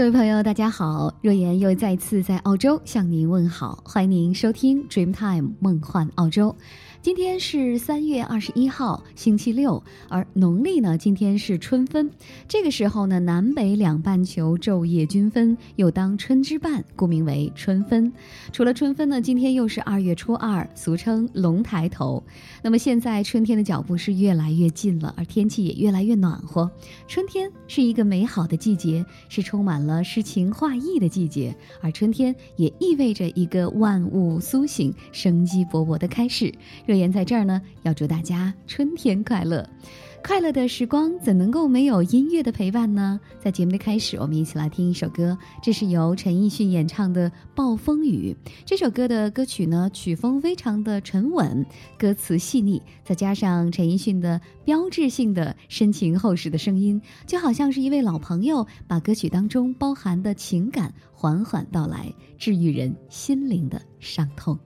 各位朋友，大家好！若言又再次在澳洲向您问好，欢迎您收听 Dreamtime 梦幻澳洲。今天是三月二十一号，星期六，而农历呢，今天是春分。这个时候呢，南北两半球昼夜均分，又当春之半，故名为春分。除了春分呢，今天又是二月初二，俗称龙抬头。那么现在春天的脚步是越来越近了，而天气也越来越暖和。春天是一个美好的季节，是充满了诗情画意的季节，而春天也意味着一个万物苏醒、生机勃勃的开始。若言在这儿呢，要祝大家春天快乐。快乐的时光怎能够没有音乐的陪伴呢？在节目的开始，我们一起来听一首歌，这是由陈奕迅演唱的《暴风雨》。这首歌的歌曲呢，曲风非常的沉稳，歌词细腻，再加上陈奕迅的标志性的深情厚实的声音，就好像是一位老朋友把歌曲当中包含的情感缓缓道来，治愈人心灵的伤痛。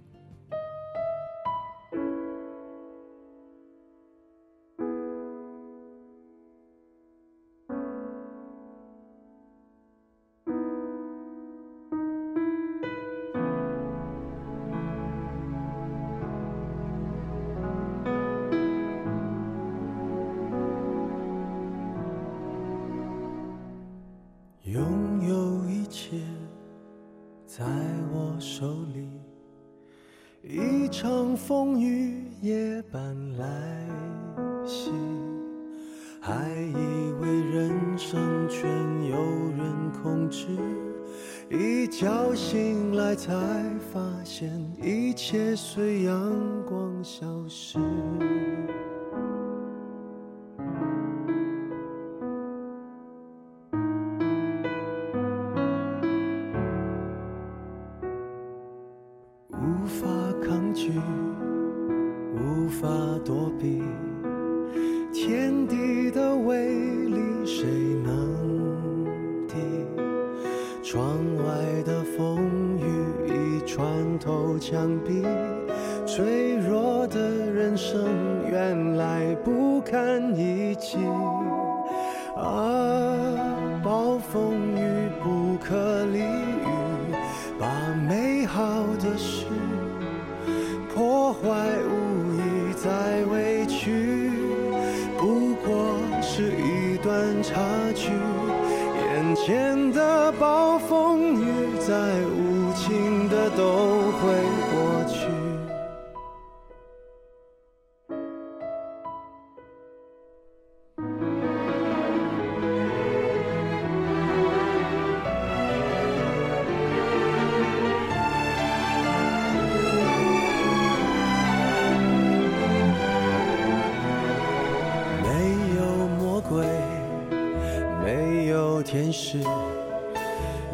墙壁，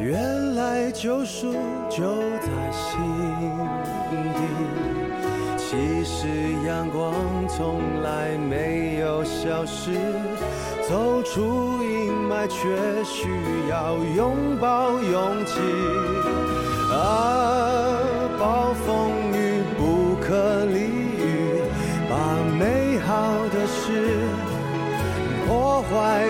原来救赎就在心底。其实阳光从来没有消失，走出阴霾却需要拥抱勇气。啊，暴风雨不可理喻，把美好的事破坏，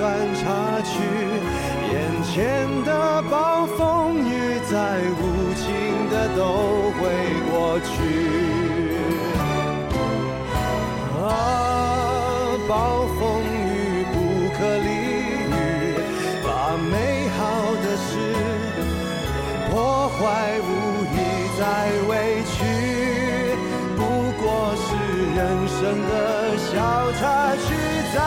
一段插曲，眼前的暴风雨再无情的都会过去。啊，暴风雨不可理喻，把美好的事破坏，无意再委屈。不过是人生的小插曲。在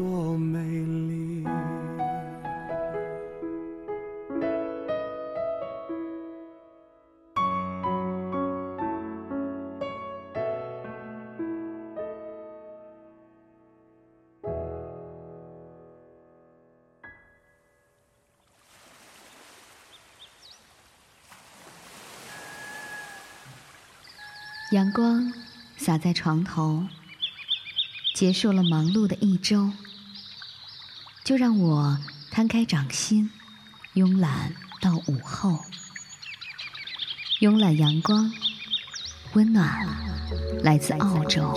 多美丽。阳光洒在床头结束了忙碌的一周。就让我摊开掌心，慵懒到午后。慵懒阳光，温暖来自澳洲。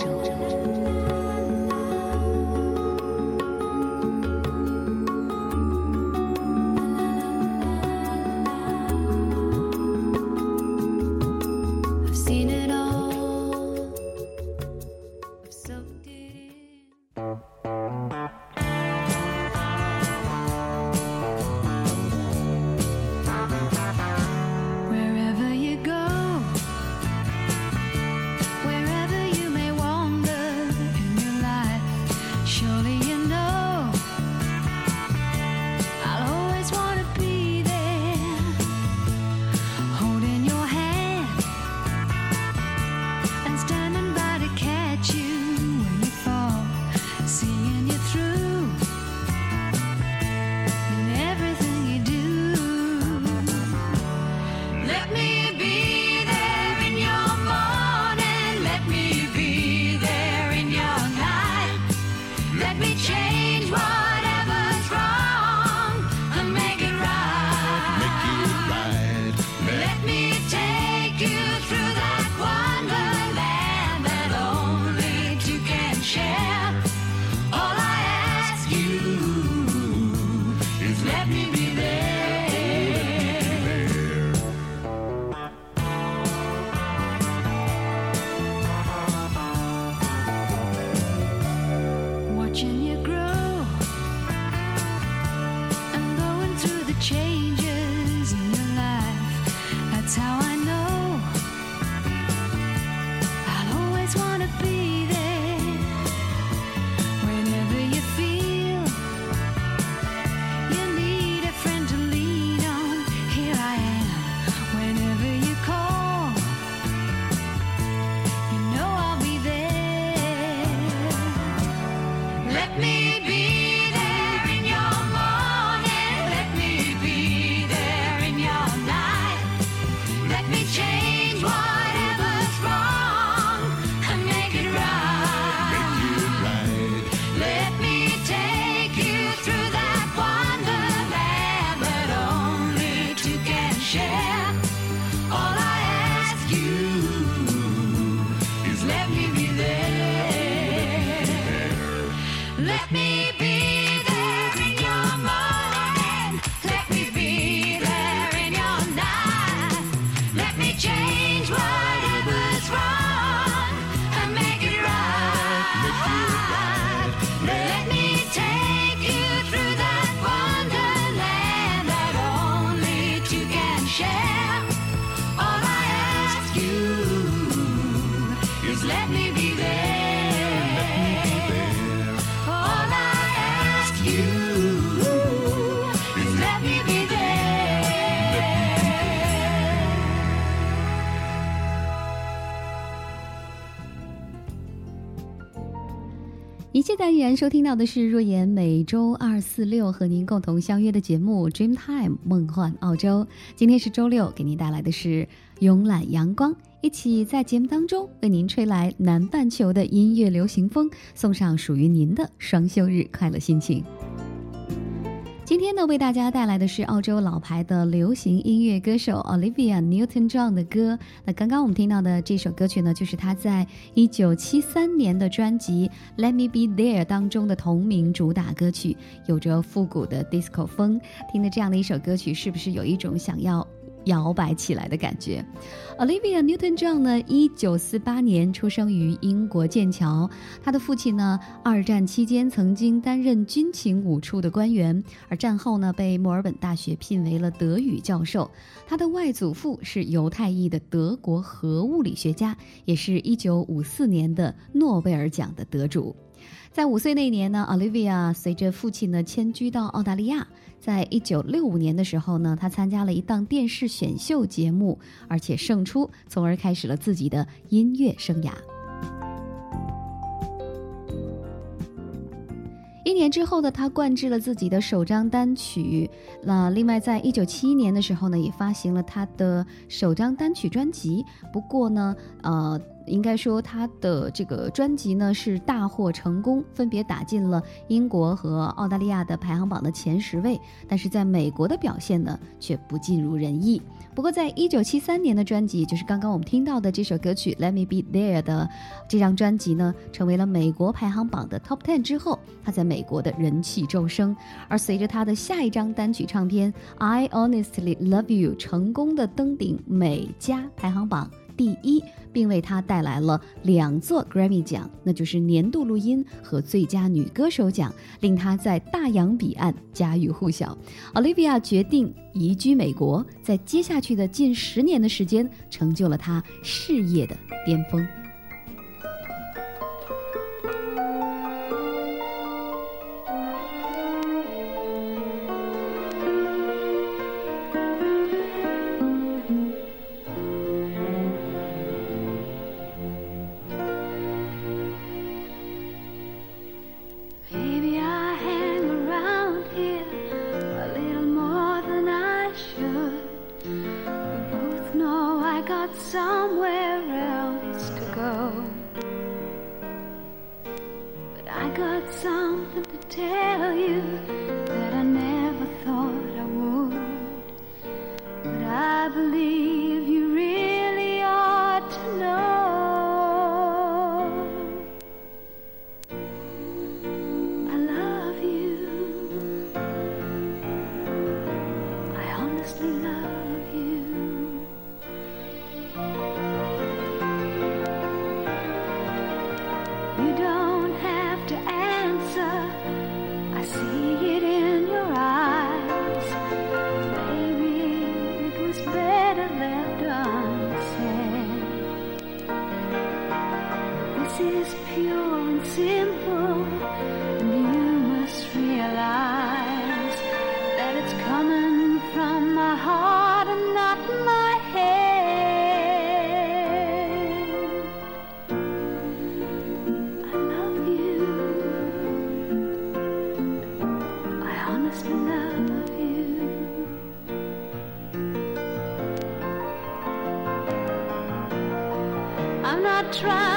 一切单元收听到的是若言每周二、四、六和您共同相约的节目《Dream Time 梦幻澳洲》。今天是周六，给您带来的是慵懒阳光，一起在节目当中为您吹来南半球的音乐流行风，送上属于您的双休日快乐心情。今天呢，为大家带来的是澳洲老牌的流行音乐歌手 Olivia Newton-John 的歌。那刚刚我们听到的这首歌曲呢，就是他在一九七三年的专辑《Let Me Be There》当中的同名主打歌曲，有着复古的 disco 风。听的这样的一首歌曲，是不是有一种想要？摇摆起来的感觉。Olivia Newton-John 呢，一九四八年出生于英国剑桥。他的父亲呢，二战期间曾经担任军情五处的官员，而战后呢，被墨尔本大学聘为了德语教授。他的外祖父是犹太裔的德国核物理学家，也是一九五四年的诺贝尔奖的得主。在五岁那年呢，Olivia 随着父亲呢迁居到澳大利亚。在一九六五年的时候呢，他参加了一档电视选秀节目，而且胜出，从而开始了自己的音乐生涯。一年之后呢，他灌制了自己的首张单曲。那另外，在一九七一年的时候呢，也发行了他的首张单曲专辑。不过呢，呃。应该说他的这个专辑呢是大获成功，分别打进了英国和澳大利亚的排行榜的前十位，但是在美国的表现呢却不尽如人意。不过，在一九七三年的专辑，就是刚刚我们听到的这首歌曲《Let Me Be There》的这张专辑呢，成为了美国排行榜的 Top Ten 之后，他在美国的人气骤升。而随着他的下一张单曲唱片《I Honestly Love You》成功的登顶美加排行榜。第一，并为她带来了两座 Grammy 奖，那就是年度录音和最佳女歌手奖，令她在大洋彼岸家喻户晓。Olivia 决定移居美国，在接下去的近十年的时间，成就了她事业的巅峰。somewhere. try.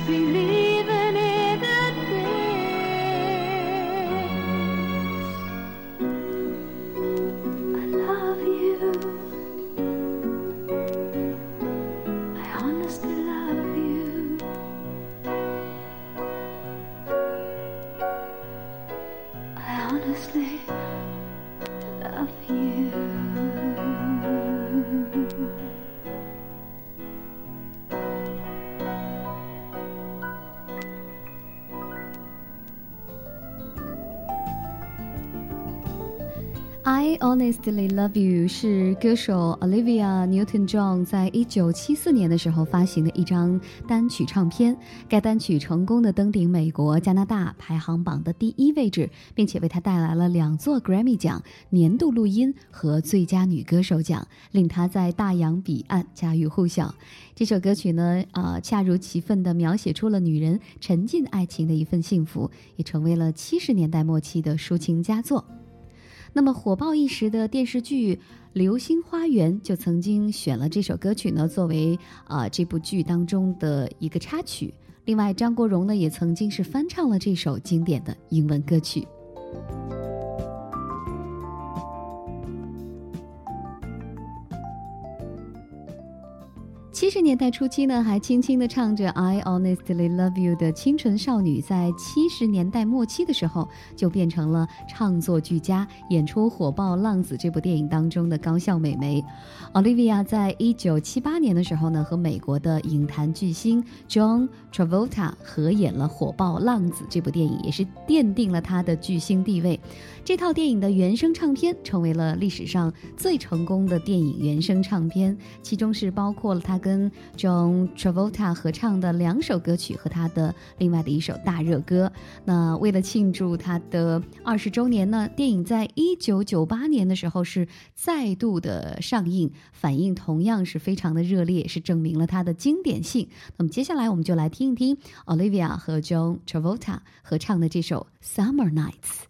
believe. I honestly love you 是歌手 Olivia Newton-John 在一九七四年的时候发行的一张单曲唱片。该单曲成功的登顶美国、加拿大排行榜的第一位置，并且为她带来了两座 Grammy 奖、年度录音和最佳女歌手奖，令她在大洋彼岸家喻户晓。这首歌曲呢，啊，恰如其分地描写出了女人沉浸爱情的一份幸福，也成为了七十年代末期的抒情佳作。那么火爆一时的电视剧《流星花园》就曾经选了这首歌曲呢，作为啊这部剧当中的一个插曲。另外，张国荣呢也曾经是翻唱了这首经典的英文歌曲。七十年代初期呢，还轻轻的唱着《I Honestly Love You》的清纯少女，在七十年代末期的时候，就变成了唱作俱佳、演出火爆《浪子》这部电影当中的高校美眉。Olivia 在一九七八年的时候呢，和美国的影坛巨星 John Travolta 合演了火爆《浪子》这部电影，也是奠定了她的巨星地位。这套电影的原声唱片成为了历史上最成功的电影原声唱片，其中是包括了他跟 John Travolta 合唱的两首歌曲和他的另外的一首大热歌。那为了庆祝他的二十周年呢，电影在一九九八年的时候是再度的上映。反应同样是非常的热烈，是证明了它的经典性。那么接下来我们就来听一听 Olivia 和 John Travolta 合唱的这首《Summer Nights》。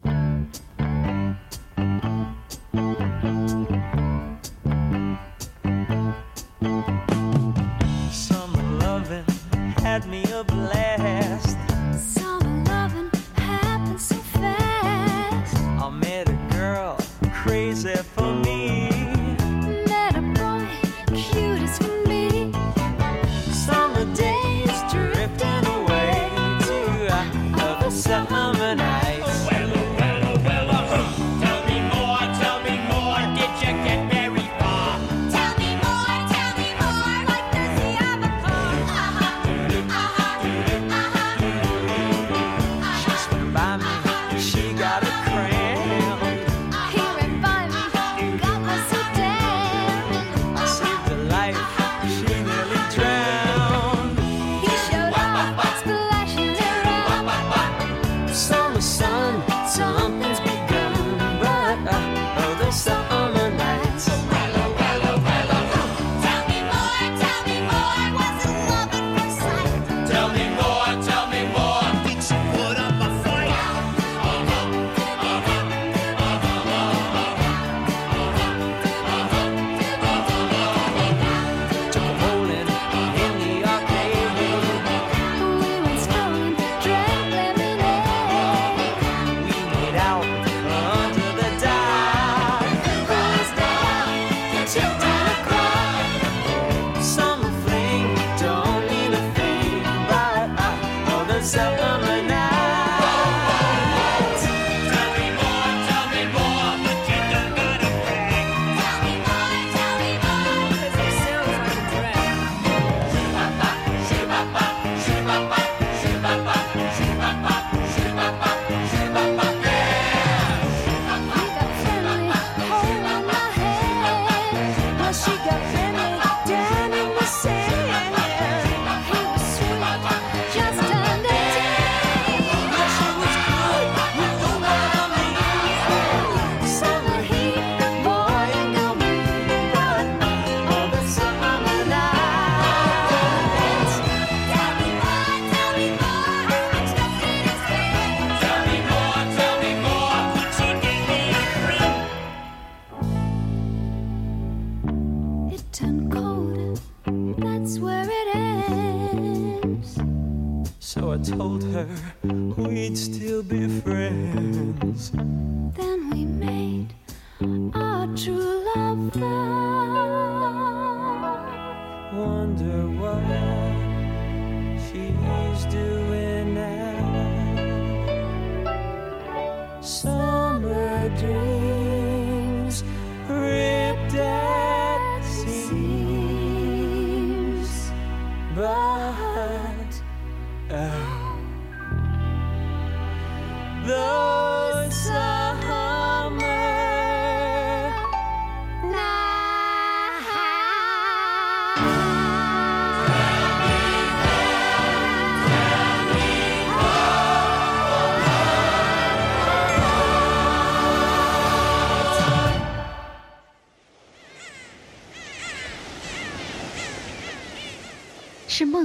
是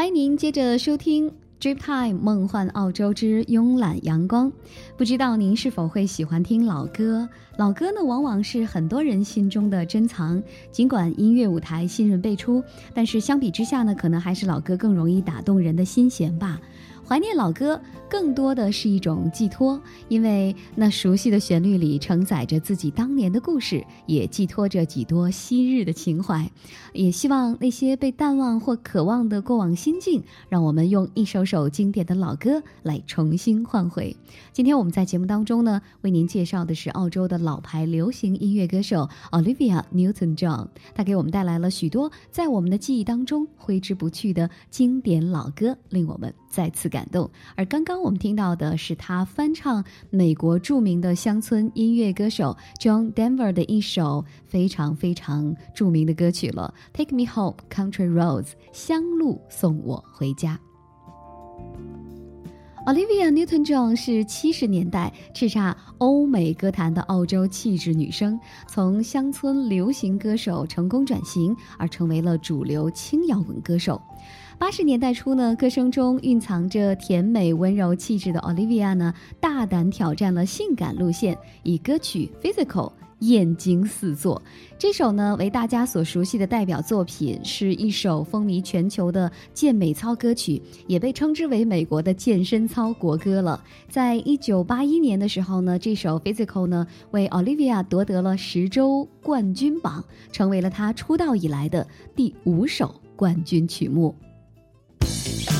欢迎您接着收听《Dream Time 梦幻澳洲之慵懒阳光》。不知道您是否会喜欢听老歌？老歌呢，往往是很多人心中的珍藏。尽管音乐舞台新人辈出，但是相比之下呢，可能还是老歌更容易打动人的心弦吧。怀念老歌。更多的是一种寄托，因为那熟悉的旋律里承载着自己当年的故事，也寄托着几多昔日的情怀。也希望那些被淡忘或渴望的过往心境，让我们用一首首经典的老歌来重新唤回。今天我们在节目当中呢，为您介绍的是澳洲的老牌流行音乐歌手 Olivia Newton-John，她给我们带来了许多在我们的记忆当中挥之不去的经典老歌，令我们再次感动。而刚刚。我们听到的是他翻唱美国著名的乡村音乐歌手 John Denver 的一首非常非常著名的歌曲了，《Take Me Home, Country Roads》乡路送我回家。Olivia Newton-John 是七十年代叱咤欧美歌坛的澳洲气质女声，从乡村流行歌手成功转型，而成为了主流轻摇滚歌手。八十年代初呢，歌声中蕴藏着甜美温柔气质的 Olivia 呢，大胆挑战了性感路线，以歌曲《Physical》艳惊四座。这首呢为大家所熟悉的代表作品，是一首风靡全球的健美操歌曲，也被称之为美国的健身操国歌了。在一九八一年的时候呢，这首《Physical》呢为 Olivia 夺得了十周冠军榜，成为了她出道以来的第五首冠军曲目。Thank you.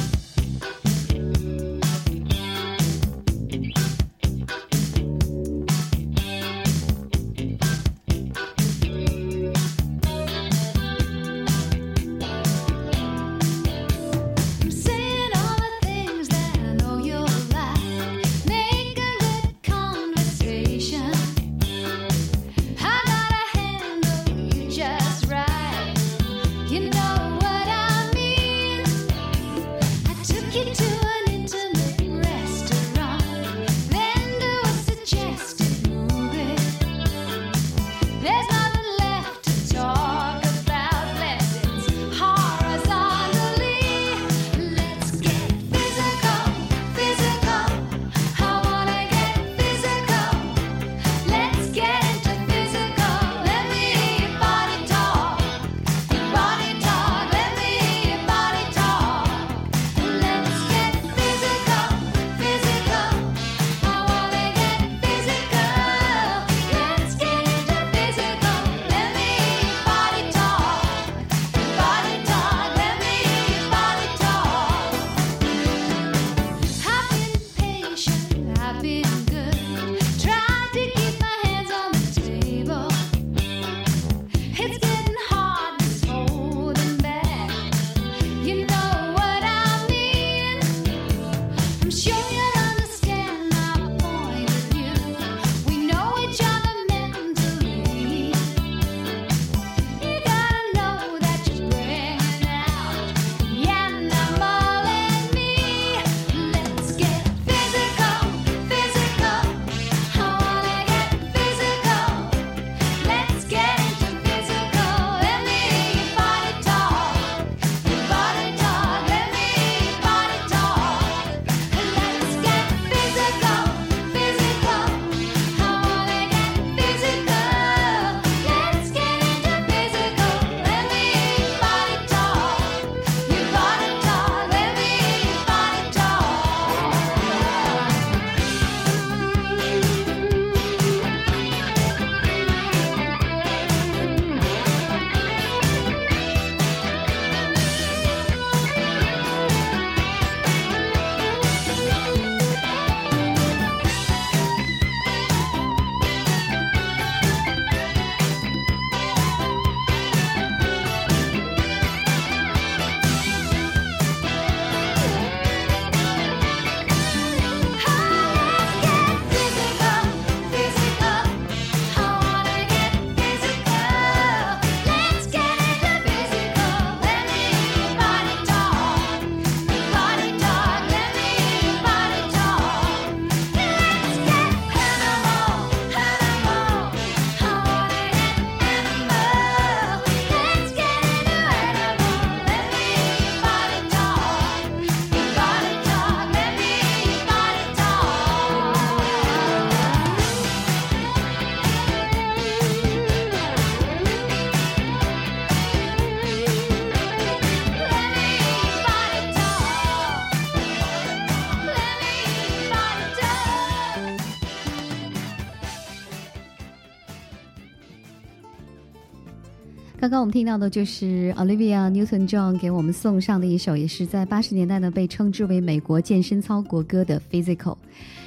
刚刚我们听到的就是 Olivia Newton-John 给我们送上的一首，也是在八十年代呢被称之为美国健身操国歌的《Physical》。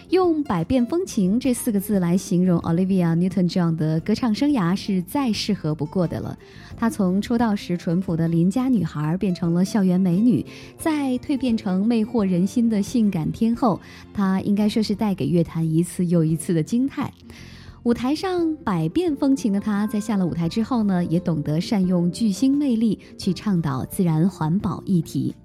用“百变风情”这四个字来形容 Olivia Newton-John 的歌唱生涯是再适合不过的了。她从出道时淳朴的邻家女孩变成了校园美女，再蜕变成魅惑人心的性感天后，她应该说是带给乐坛一次又一次的惊叹。舞台上百变风情的她，在下了舞台之后呢，也懂得善用巨星魅力去倡导自然环保议题。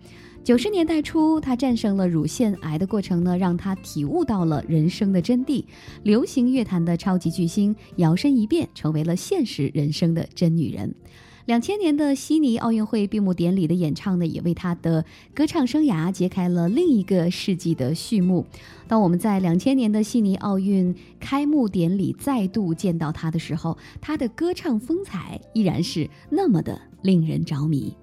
九十年代初，她战胜了乳腺癌的过程呢，让她体悟到了人生的真谛。流行乐坛的超级巨星，摇身一变成为了现实人生的真女人。两千年的悉尼奥运会闭幕典礼的演唱呢，也为他的歌唱生涯揭开了另一个世纪的序幕。当我们在两千年的悉尼奥运开幕典礼再度见到他的时候，他的歌唱风采依然是那么的令人着迷。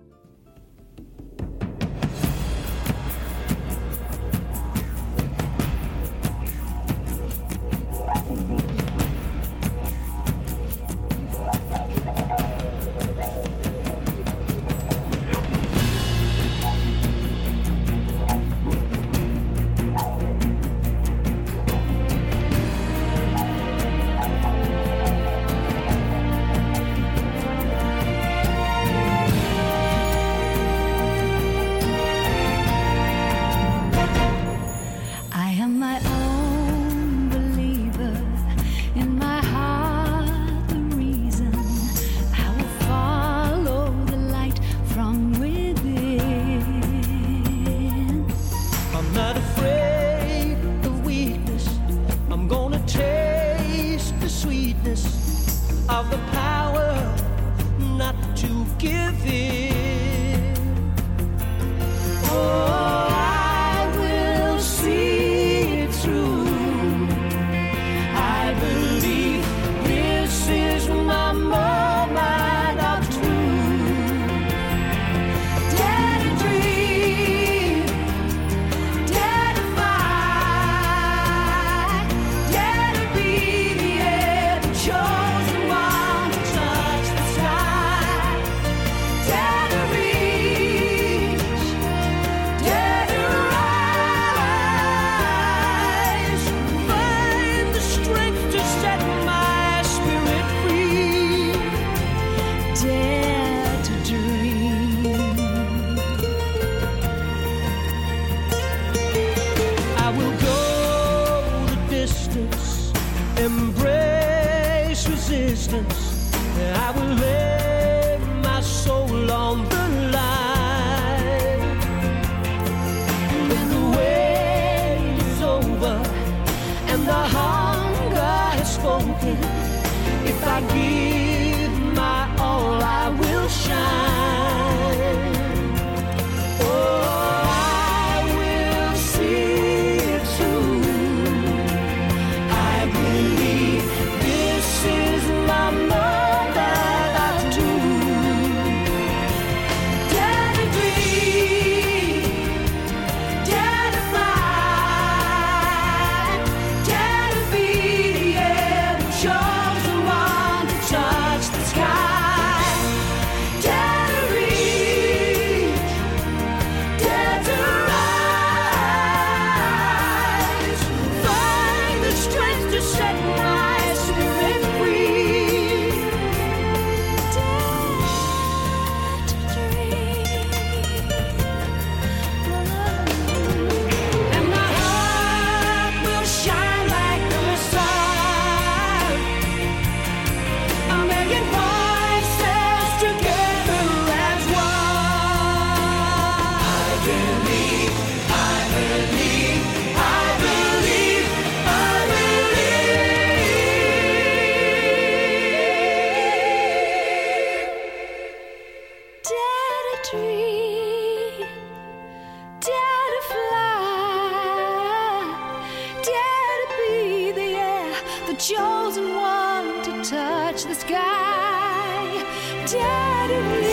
dead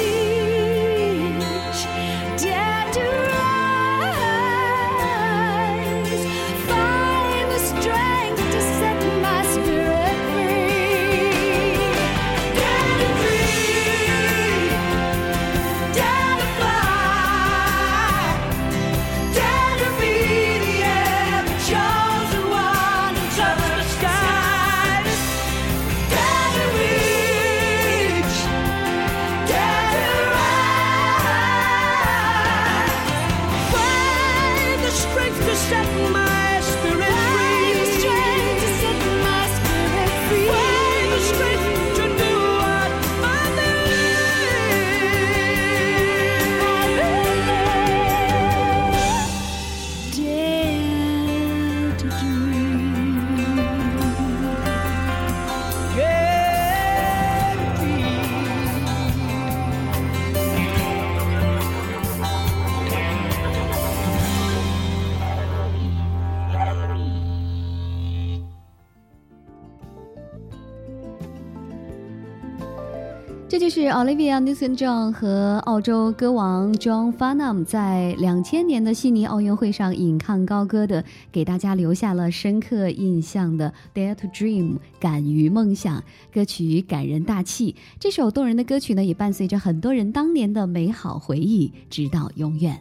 Olivia Newton-John 和澳洲歌王 John Farnham 在两千年的悉尼奥运会上引吭高歌的，给大家留下了深刻印象的《Dare to Dream》敢于梦想歌曲，感人大气。这首动人的歌曲呢，也伴随着很多人当年的美好回忆，直到永远。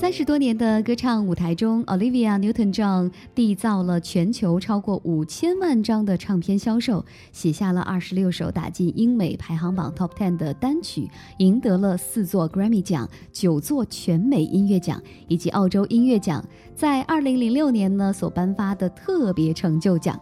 三十多年的歌唱舞台中，Olivia Newton-John 缔造了全球超过五千万张的唱片销售，写下了二十六首打进英美排行榜 Top Ten 的单曲，赢得了四座 Grammy 奖、九座全美音乐奖以及澳洲音乐奖，在二零零六年呢所颁发的特别成就奖。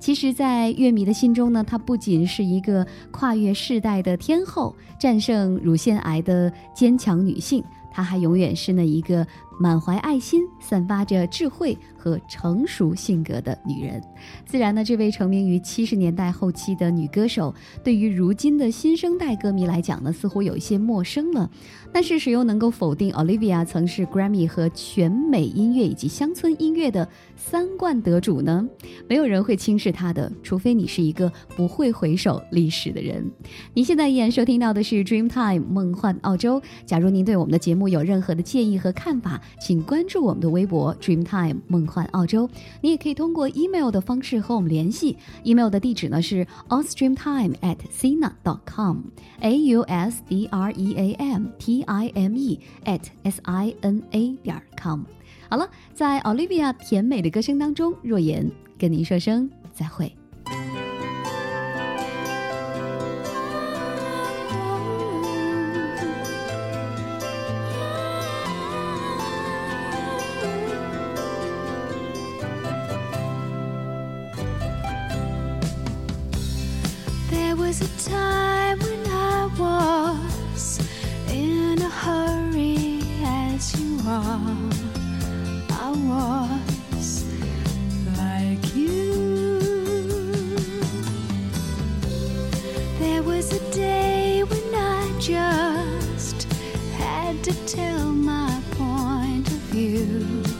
其实，在乐迷的心中呢，她不仅是一个跨越世代的天后，战胜乳腺癌的坚强女性。他还永远是那一个满怀爱心、散发着智慧和成熟性格的女人。自然呢，这位成名于七十年代后期的女歌手，对于如今的新生代歌迷来讲呢，似乎有一些陌生了。但是，谁又能够否定 Olivia 曾是 Grammy 和全美音乐以及乡村音乐的三冠得主呢？没有人会轻视她的，除非你是一个不会回首历史的人。您现在依然收听到的是 Dreamtime 梦幻澳洲。假如您对我们的节目有任何的建议和看法，请关注我们的微博 Dreamtime 梦幻澳洲。你也可以通过 email 的方式和我们联系，email 的地址呢是 austreamtime at sina dot com a u s d r e a m t i m e at s i n a 点 com。好了，在 Olivia 甜美的歌声当中，若言跟您说声再会。I was like you. There was a day when I just had to tell my point of view.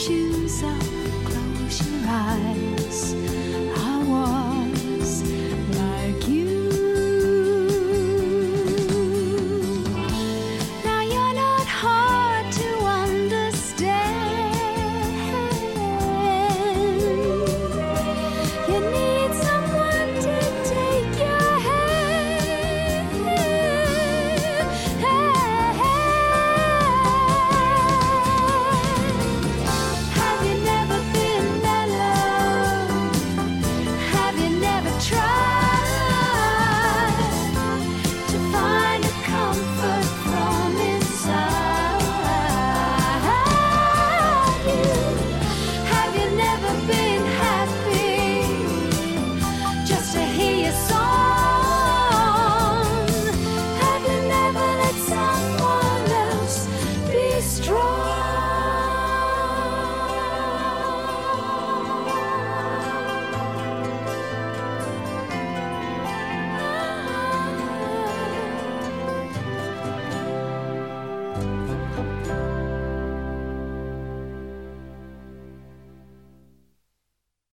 shoes up, close your eyes.